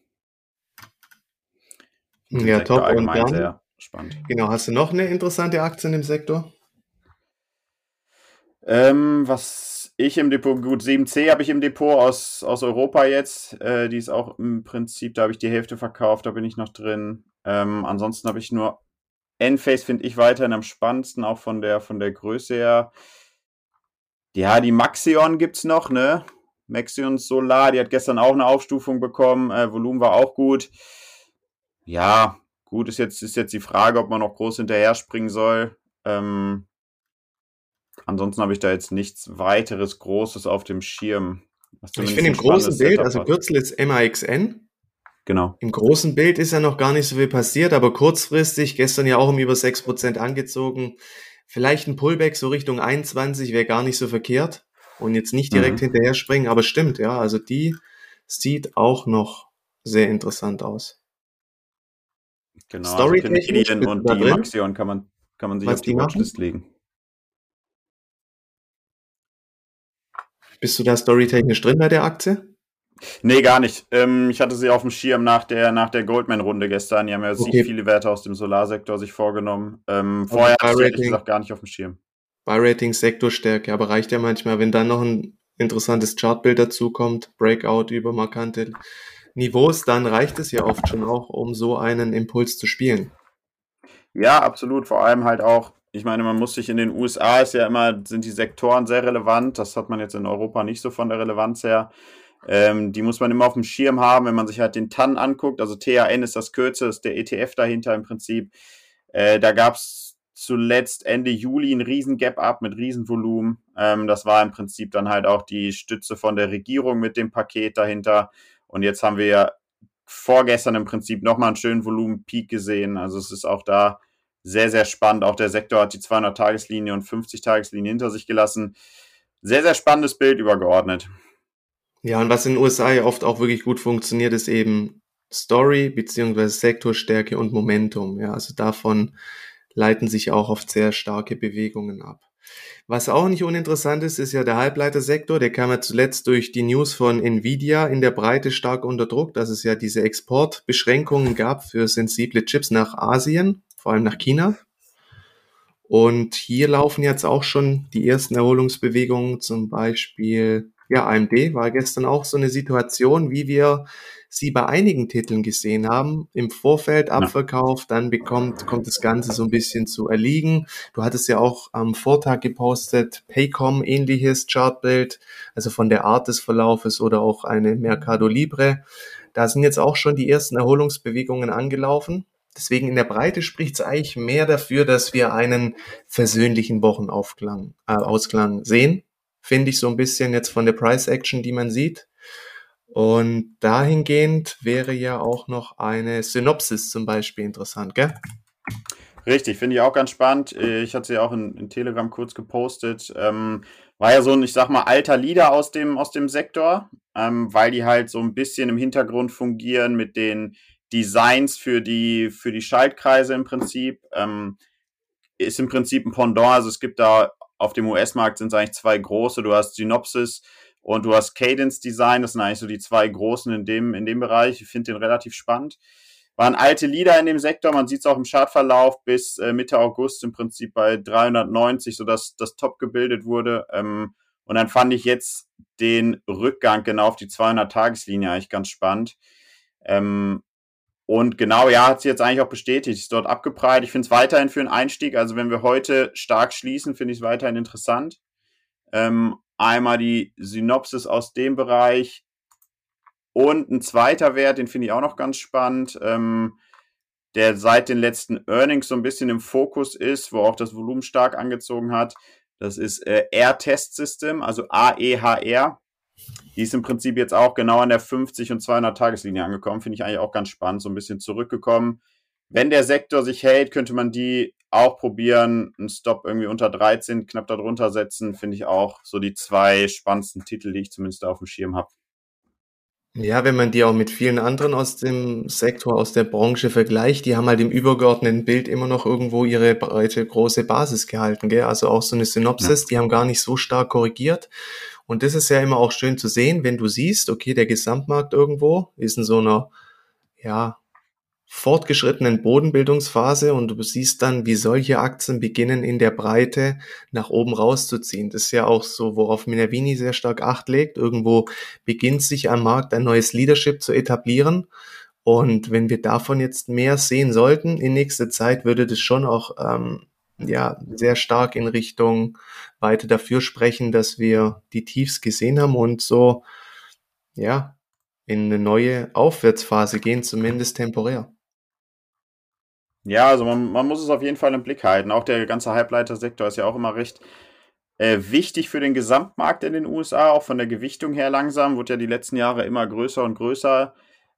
Ja, top. Und dann, sehr spannend. Genau, hast du noch eine interessante Aktie in dem Sektor? Ähm, was ich im Depot, gut, 7C habe ich im Depot aus, aus Europa jetzt. Äh, die ist auch im Prinzip, da habe ich die Hälfte verkauft, da bin ich noch drin. Ähm, ansonsten habe ich nur Enphase, finde ich weiterhin am spannendsten, auch von der, von der Größe her. Ja, die Maxion gibt es noch, ne? Maxion Solar, die hat gestern auch eine Aufstufung bekommen. Äh, Volumen war auch gut. Ja, gut, ist jetzt, ist jetzt die Frage, ob man noch groß hinterher springen soll. Ähm, ansonsten habe ich da jetzt nichts weiteres Großes auf dem Schirm. Ich finde im großen Bild, also Kürzel ist MAXN. Genau. Im großen Bild ist ja noch gar nicht so viel passiert, aber kurzfristig, gestern ja auch um über 6% angezogen. Vielleicht ein Pullback so Richtung 21 wäre gar nicht so verkehrt und jetzt nicht direkt mhm. hinterher springen, aber stimmt, ja, also die sieht auch noch sehr interessant aus. Genau, Story also Canadian und die Maxion kann man, kann man sich Was auf die, die Watchlist legen. Bist du da storytechnisch drin bei der Aktie? Nee, gar nicht. Ähm, ich hatte sie auf dem Schirm nach der, nach der Goldman-Runde gestern. Die haben ja okay. viele Werte aus dem Solarsektor sich vorgenommen. Ähm, also vorher hatte ich ehrlich gesagt gar nicht auf dem Schirm. Buy-Rating Sektorstärke, aber reicht ja manchmal, wenn dann noch ein interessantes Chartbild dazu kommt, Breakout über markante Niveaus, dann reicht es ja oft schon auch, um so einen Impuls zu spielen. Ja, absolut. Vor allem halt auch, ich meine, man muss sich in den USA ist ja immer, sind die Sektoren sehr relevant. Das hat man jetzt in Europa nicht so von der Relevanz her. Ähm, die muss man immer auf dem Schirm haben, wenn man sich halt den TAN anguckt. Also TAN ist das Kürze, ist der ETF dahinter im Prinzip. Äh, da gab es zuletzt Ende Juli ein riesen Gap-Up mit Riesenvolumen. Ähm, das war im Prinzip dann halt auch die Stütze von der Regierung mit dem Paket dahinter. Und jetzt haben wir ja vorgestern im Prinzip nochmal einen schönen Volumen-Peak gesehen. Also es ist auch da sehr, sehr spannend. Auch der Sektor hat die 200-Tageslinie und 50-Tageslinie hinter sich gelassen. Sehr, sehr spannendes Bild übergeordnet. Ja, und was in den USA ja oft auch wirklich gut funktioniert, ist eben Story beziehungsweise Sektorstärke und Momentum. Ja, also davon leiten sich auch oft sehr starke Bewegungen ab. Was auch nicht uninteressant ist, ist ja der Halbleitersektor. Der kam ja zuletzt durch die News von Nvidia in der Breite stark unter Druck, dass es ja diese Exportbeschränkungen gab für sensible Chips nach Asien, vor allem nach China. Und hier laufen jetzt auch schon die ersten Erholungsbewegungen, zum Beispiel, ja, AMD war gestern auch so eine Situation, wie wir sie bei einigen Titeln gesehen haben, im Vorfeld Abverkauf, dann bekommt, kommt das Ganze so ein bisschen zu erliegen. Du hattest ja auch am Vortag gepostet, Paycom ähnliches Chartbild, also von der Art des Verlaufes oder auch eine Mercado Libre. Da sind jetzt auch schon die ersten Erholungsbewegungen angelaufen. Deswegen in der Breite spricht es eigentlich mehr dafür, dass wir einen versöhnlichen Wochenaufklang, äh, Ausklang sehen. Finde ich so ein bisschen jetzt von der Price Action, die man sieht. Und dahingehend wäre ja auch noch eine Synopsis zum Beispiel interessant, gell? Richtig, finde ich auch ganz spannend. Ich hatte sie auch in, in Telegram kurz gepostet. Ähm, war ja so ein, ich sag mal, alter Leader aus dem, aus dem Sektor, ähm, weil die halt so ein bisschen im Hintergrund fungieren mit den Designs für die, für die Schaltkreise im Prinzip. Ähm, ist im Prinzip ein Pendant. Also es gibt da auf dem US-Markt sind es eigentlich zwei große. Du hast Synopsis, und du hast Cadence Design, das sind eigentlich so die zwei großen in dem, in dem Bereich. Ich finde den relativ spannend. Waren alte Lieder in dem Sektor, man sieht es auch im Chartverlauf bis äh, Mitte August im Prinzip bei 390, sodass das Top gebildet wurde. Ähm, und dann fand ich jetzt den Rückgang genau auf die 200-Tageslinie eigentlich ganz spannend. Ähm, und genau, ja, hat sie jetzt eigentlich auch bestätigt. Ist dort abgeprallt. Ich finde es weiterhin für einen Einstieg. Also wenn wir heute stark schließen, finde ich es weiterhin interessant. Ähm, Einmal die Synopsis aus dem Bereich und ein zweiter Wert, den finde ich auch noch ganz spannend, ähm, der seit den letzten Earnings so ein bisschen im Fokus ist, wo auch das Volumen stark angezogen hat. Das ist äh, Air Test System, also AEHR. Die ist im Prinzip jetzt auch genau an der 50 und 200 Tageslinie angekommen. Finde ich eigentlich auch ganz spannend, so ein bisschen zurückgekommen. Wenn der Sektor sich hält, könnte man die auch probieren. Einen Stop irgendwie unter 13, knapp darunter setzen, finde ich auch so die zwei spannendsten Titel, die ich zumindest auf dem Schirm habe. Ja, wenn man die auch mit vielen anderen aus dem Sektor, aus der Branche vergleicht, die haben halt im übergeordneten Bild immer noch irgendwo ihre breite, große Basis gehalten, gell? Also auch so eine Synopsis, ja. die haben gar nicht so stark korrigiert. Und das ist ja immer auch schön zu sehen, wenn du siehst, okay, der Gesamtmarkt irgendwo ist in so einer, ja, fortgeschrittenen Bodenbildungsphase und du siehst dann, wie solche Aktien beginnen in der Breite nach oben rauszuziehen. Das ist ja auch so, worauf Minervini sehr stark Acht legt. Irgendwo beginnt sich am Markt ein neues Leadership zu etablieren. Und wenn wir davon jetzt mehr sehen sollten in nächster Zeit, würde das schon auch ähm, ja sehr stark in Richtung weiter dafür sprechen, dass wir die Tiefs gesehen haben und so ja in eine neue Aufwärtsphase gehen, zumindest temporär. Ja, also man, man muss es auf jeden Fall im Blick halten. Auch der ganze Halbleitersektor ist ja auch immer recht äh, wichtig für den Gesamtmarkt in den USA, auch von der Gewichtung her langsam, wird ja die letzten Jahre immer größer und größer.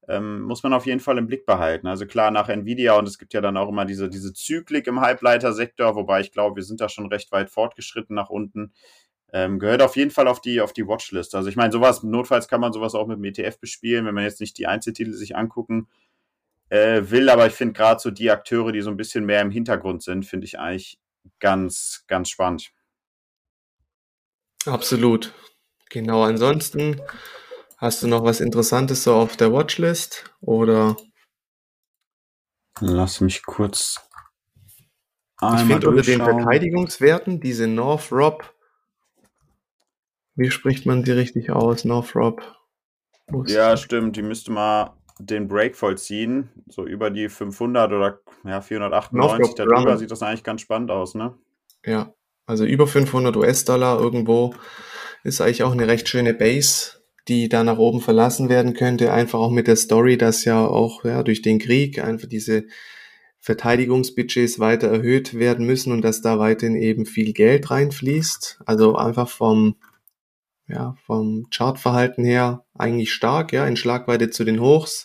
Ähm, muss man auf jeden Fall im Blick behalten. Also klar, nach Nvidia und es gibt ja dann auch immer diese, diese Zyklik im Halbleitersektor, wobei ich glaube, wir sind da schon recht weit fortgeschritten nach unten. Ähm, gehört auf jeden Fall auf die, auf die Watchlist. Also ich meine, sowas, notfalls kann man sowas auch mit dem ETF bespielen, wenn man jetzt nicht die Einzeltitel sich angucken äh, will, aber ich finde gerade so die Akteure, die so ein bisschen mehr im Hintergrund sind, finde ich eigentlich ganz, ganz spannend. Absolut. Genau, ansonsten hast du noch was Interessantes so auf der Watchlist oder? Lass mich kurz. Ich finde unter den Verteidigungswerten diese Northrop, wie spricht man die richtig aus? Northrop. Ja, stimmt. Die müsste mal den Break vollziehen, so über die 500 oder ja, 498 darüber, sieht das eigentlich ganz spannend aus, ne? Ja, also über 500 US-Dollar irgendwo ist eigentlich auch eine recht schöne Base, die da nach oben verlassen werden könnte, einfach auch mit der Story, dass ja auch ja, durch den Krieg einfach diese Verteidigungsbudgets weiter erhöht werden müssen und dass da weiterhin eben viel Geld reinfließt. Also einfach vom ja, vom Chartverhalten her eigentlich stark, ja, in Schlagweite zu den Hochs,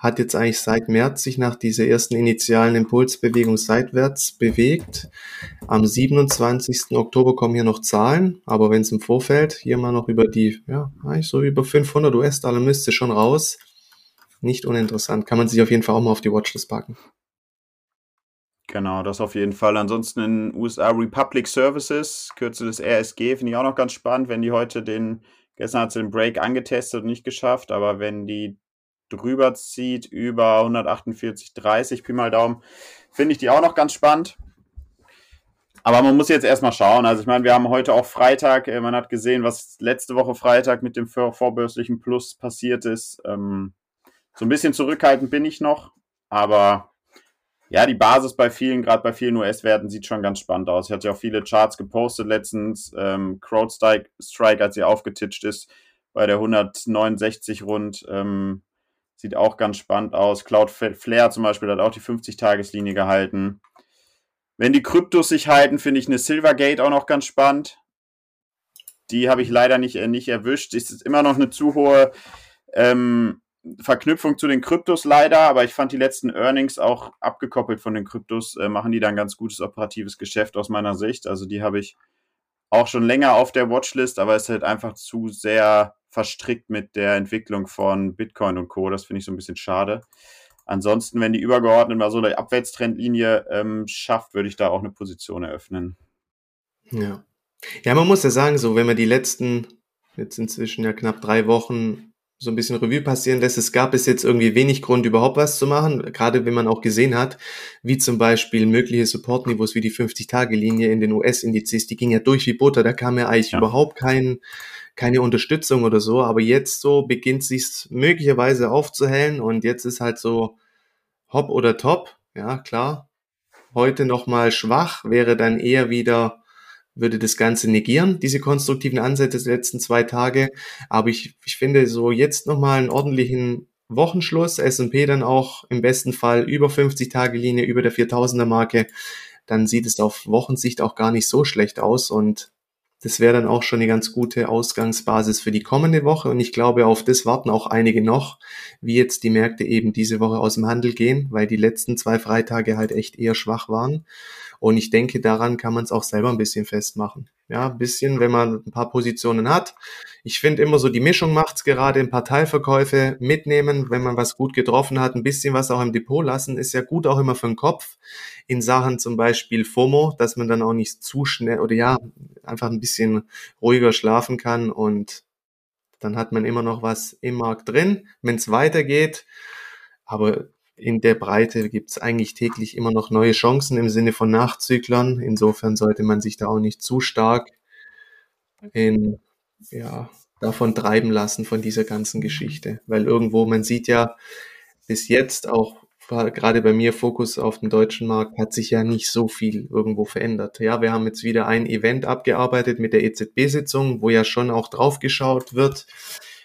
hat jetzt eigentlich seit März sich nach dieser ersten initialen Impulsbewegung seitwärts bewegt. Am 27. Oktober kommen hier noch Zahlen, aber wenn es im Vorfeld hier mal noch über die, ja, eigentlich so über 500 US-Dollar müsste schon raus. Nicht uninteressant. Kann man sich auf jeden Fall auch mal auf die Watchlist packen. Genau, das auf jeden Fall. Ansonsten in USA Republic Services, Kürzel des RSG, finde ich auch noch ganz spannend, wenn die heute den, gestern hat sie den Break angetestet und nicht geschafft, aber wenn die drüber zieht über 148,30 Pi mal Daumen, finde ich die auch noch ganz spannend. Aber man muss jetzt erstmal schauen. Also ich meine, wir haben heute auch Freitag, äh, man hat gesehen, was letzte Woche Freitag mit dem vorbörslichen Plus passiert ist. Ähm, so ein bisschen zurückhaltend bin ich noch, aber ja, die Basis bei vielen, gerade bei vielen US-Werten, sieht schon ganz spannend aus. Ich hatte ja auch viele Charts gepostet letztens. Ähm, CrowdStrike, Strike, als sie aufgetitscht ist, bei der 169 rund, ähm, sieht auch ganz spannend aus. Cloudflare zum Beispiel hat auch die 50-Tageslinie gehalten. Wenn die Kryptos sich halten, finde ich eine Silvergate auch noch ganz spannend. Die habe ich leider nicht, äh, nicht erwischt. Es ist immer noch eine zu hohe ähm, Verknüpfung zu den Kryptos leider, aber ich fand die letzten Earnings auch abgekoppelt von den Kryptos, äh, machen die dann ganz gutes operatives Geschäft aus meiner Sicht. Also die habe ich auch schon länger auf der Watchlist, aber ist halt einfach zu sehr verstrickt mit der Entwicklung von Bitcoin und Co. Das finde ich so ein bisschen schade. Ansonsten, wenn die übergeordnet mal so eine Abwärtstrendlinie ähm, schafft, würde ich da auch eine Position eröffnen. Ja. Ja, man muss ja sagen, so, wenn man die letzten, jetzt inzwischen ja knapp drei Wochen so ein bisschen Revue passieren lässt, es gab bis jetzt irgendwie wenig Grund, überhaupt was zu machen, gerade wenn man auch gesehen hat, wie zum Beispiel mögliche Supportniveaus wie die 50-Tage-Linie in den US-Indizes, die ging ja durch wie Butter, da kam ja eigentlich ja. überhaupt kein, keine Unterstützung oder so, aber jetzt so beginnt sich's möglicherweise aufzuhellen und jetzt ist halt so hopp oder top, ja klar, heute nochmal schwach, wäre dann eher wieder würde das Ganze negieren, diese konstruktiven Ansätze der letzten zwei Tage. Aber ich, ich finde so jetzt nochmal einen ordentlichen Wochenschluss, S&P dann auch im besten Fall über 50 Tage Linie, über der 4000er Marke, dann sieht es auf Wochensicht auch gar nicht so schlecht aus und das wäre dann auch schon eine ganz gute Ausgangsbasis für die kommende Woche. Und ich glaube, auf das warten auch einige noch, wie jetzt die Märkte eben diese Woche aus dem Handel gehen, weil die letzten zwei Freitage halt echt eher schwach waren. Und ich denke, daran kann man es auch selber ein bisschen festmachen. Ja, ein bisschen, wenn man ein paar Positionen hat. Ich finde immer so, die Mischung macht's gerade in Parteiverkäufe mitnehmen, wenn man was gut getroffen hat, ein bisschen was auch im Depot lassen, ist ja gut auch immer für den Kopf. In Sachen zum Beispiel FOMO, dass man dann auch nicht zu schnell oder ja, einfach ein bisschen ruhiger schlafen kann und dann hat man immer noch was im Markt drin, wenn es weitergeht. Aber in der Breite gibt es eigentlich täglich immer noch neue Chancen im Sinne von Nachzüglern. Insofern sollte man sich da auch nicht zu stark in, ja, davon treiben lassen von dieser ganzen Geschichte. Weil irgendwo, man sieht ja bis jetzt auch gerade bei mir Fokus auf den deutschen Markt hat sich ja nicht so viel irgendwo verändert. Ja, wir haben jetzt wieder ein Event abgearbeitet mit der EZB-Sitzung, wo ja schon auch drauf geschaut wird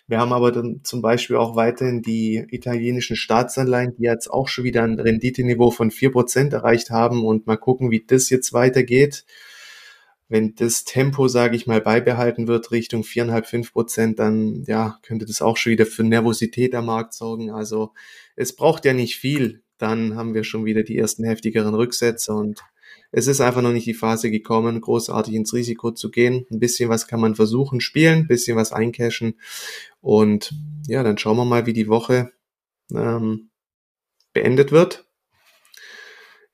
wir haben aber dann zum Beispiel auch weiterhin die italienischen Staatsanleihen, die jetzt auch schon wieder ein Renditeniveau von vier Prozent erreicht haben und mal gucken, wie das jetzt weitergeht. Wenn das Tempo, sage ich mal, beibehalten wird Richtung viereinhalb, fünf Prozent, dann ja, könnte das auch schon wieder für Nervosität am Markt sorgen. Also es braucht ja nicht viel. Dann haben wir schon wieder die ersten heftigeren Rücksätze und es ist einfach noch nicht die Phase gekommen, großartig ins Risiko zu gehen. Ein bisschen was kann man versuchen, spielen, ein bisschen was eincashen. Und ja, dann schauen wir mal, wie die Woche ähm, beendet wird.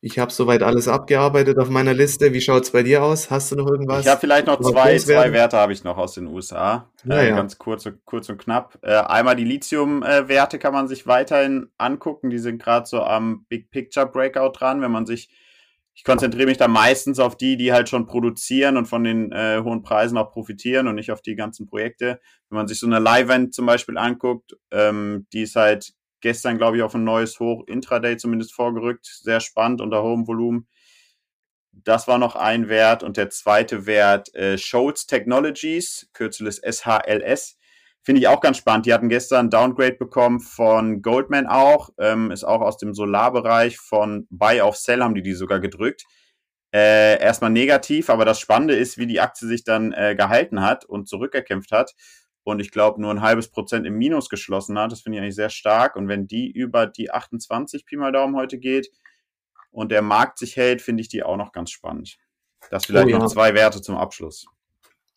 Ich habe soweit alles abgearbeitet auf meiner Liste. Wie schaut es bei dir aus? Hast du noch irgendwas? Ich habe vielleicht noch zwei, zwei Werte habe ich noch aus den USA. Ja, äh. Ganz kurz, kurz und knapp. Äh, einmal die Lithium-Werte kann man sich weiterhin angucken. Die sind gerade so am Big Picture Breakout dran. Wenn man sich ich konzentriere mich da meistens auf die, die halt schon produzieren und von den äh, hohen Preisen auch profitieren und nicht auf die ganzen Projekte. Wenn man sich so eine Live-Event zum Beispiel anguckt, ähm, die ist halt gestern, glaube ich, auf ein neues Hoch Intraday zumindest vorgerückt. Sehr spannend unter hohem Volumen. Das war noch ein Wert. Und der zweite Wert, äh, Scholz Technologies, Kürzel ist SHLS. Finde ich auch ganz spannend. Die hatten gestern Downgrade bekommen von Goldman auch. Ähm, ist auch aus dem Solarbereich von Buy auf Sell haben die die sogar gedrückt. Äh, erstmal negativ, aber das Spannende ist, wie die Aktie sich dann äh, gehalten hat und zurückerkämpft hat. und ich glaube nur ein halbes Prozent im Minus geschlossen hat. Das finde ich eigentlich sehr stark. Und wenn die über die 28 Pi mal Daumen heute geht und der Markt sich hält, finde ich die auch noch ganz spannend. Das vielleicht oh ja. noch zwei Werte zum Abschluss.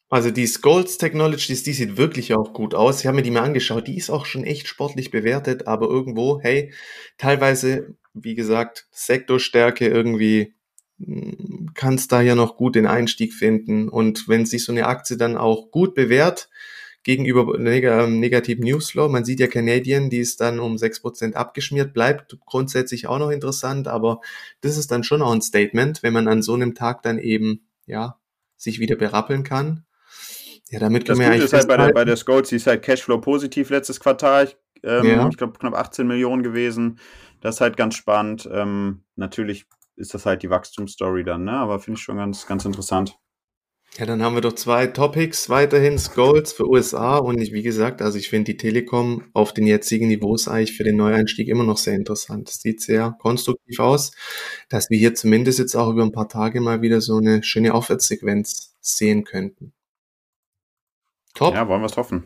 Also die Skulls Technologies, die sieht wirklich auch gut aus. Ich habe mir die mal angeschaut. Die ist auch schon echt sportlich bewertet, aber irgendwo, hey, teilweise, wie gesagt, Sektorstärke irgendwie hm, kannst da ja noch gut den Einstieg finden. Und wenn sich so eine Aktie dann auch gut bewährt, gegenüber neg ähm, negativen Newsflow. Man sieht ja Canadian, die ist dann um 6% abgeschmiert, bleibt grundsätzlich auch noch interessant, aber das ist dann schon auch ein Statement, wenn man an so einem Tag dann eben, ja, sich wieder berappeln kann. Ja, damit können das wir Gute eigentlich ist halt bei der, bei der Scout, sie ist halt Cashflow positiv letztes Quartal. Ähm, ja. Ich glaube, knapp 18 Millionen gewesen. Das ist halt ganz spannend. Ähm, natürlich ist das halt die Wachstumsstory dann, ne? aber finde ich schon ganz, ganz interessant. Ja, dann haben wir doch zwei Topics weiterhin, Skulls für USA und ich, wie gesagt, also ich finde die Telekom auf den jetzigen Niveaus eigentlich für den Neueinstieg immer noch sehr interessant. Das sieht sehr konstruktiv aus, dass wir hier zumindest jetzt auch über ein paar Tage mal wieder so eine schöne Aufwärtssequenz sehen könnten. Top. Ja, wollen wir es hoffen.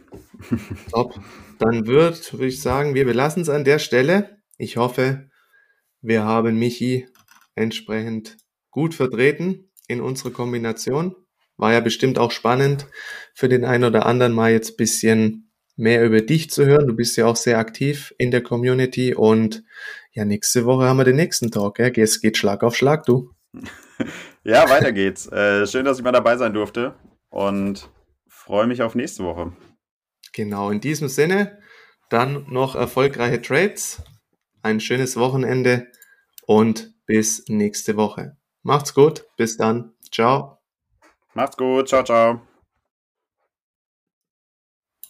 (laughs) Top. Dann wird, würde ich sagen, wir belassen es an der Stelle. Ich hoffe, wir haben Michi entsprechend gut vertreten in unserer Kombination. War ja bestimmt auch spannend für den einen oder anderen mal jetzt bisschen mehr über dich zu hören. Du bist ja auch sehr aktiv in der Community und ja, nächste Woche haben wir den nächsten Talk. Ja? Es geht Schlag auf Schlag, du. (laughs) ja, weiter geht's. Äh, schön, dass ich mal dabei sein durfte und freue mich auf nächste Woche. Genau, in diesem Sinne dann noch erfolgreiche Trades, ein schönes Wochenende und bis nächste Woche. Macht's gut, bis dann. Ciao. Macht's gut. Ciao, ciao.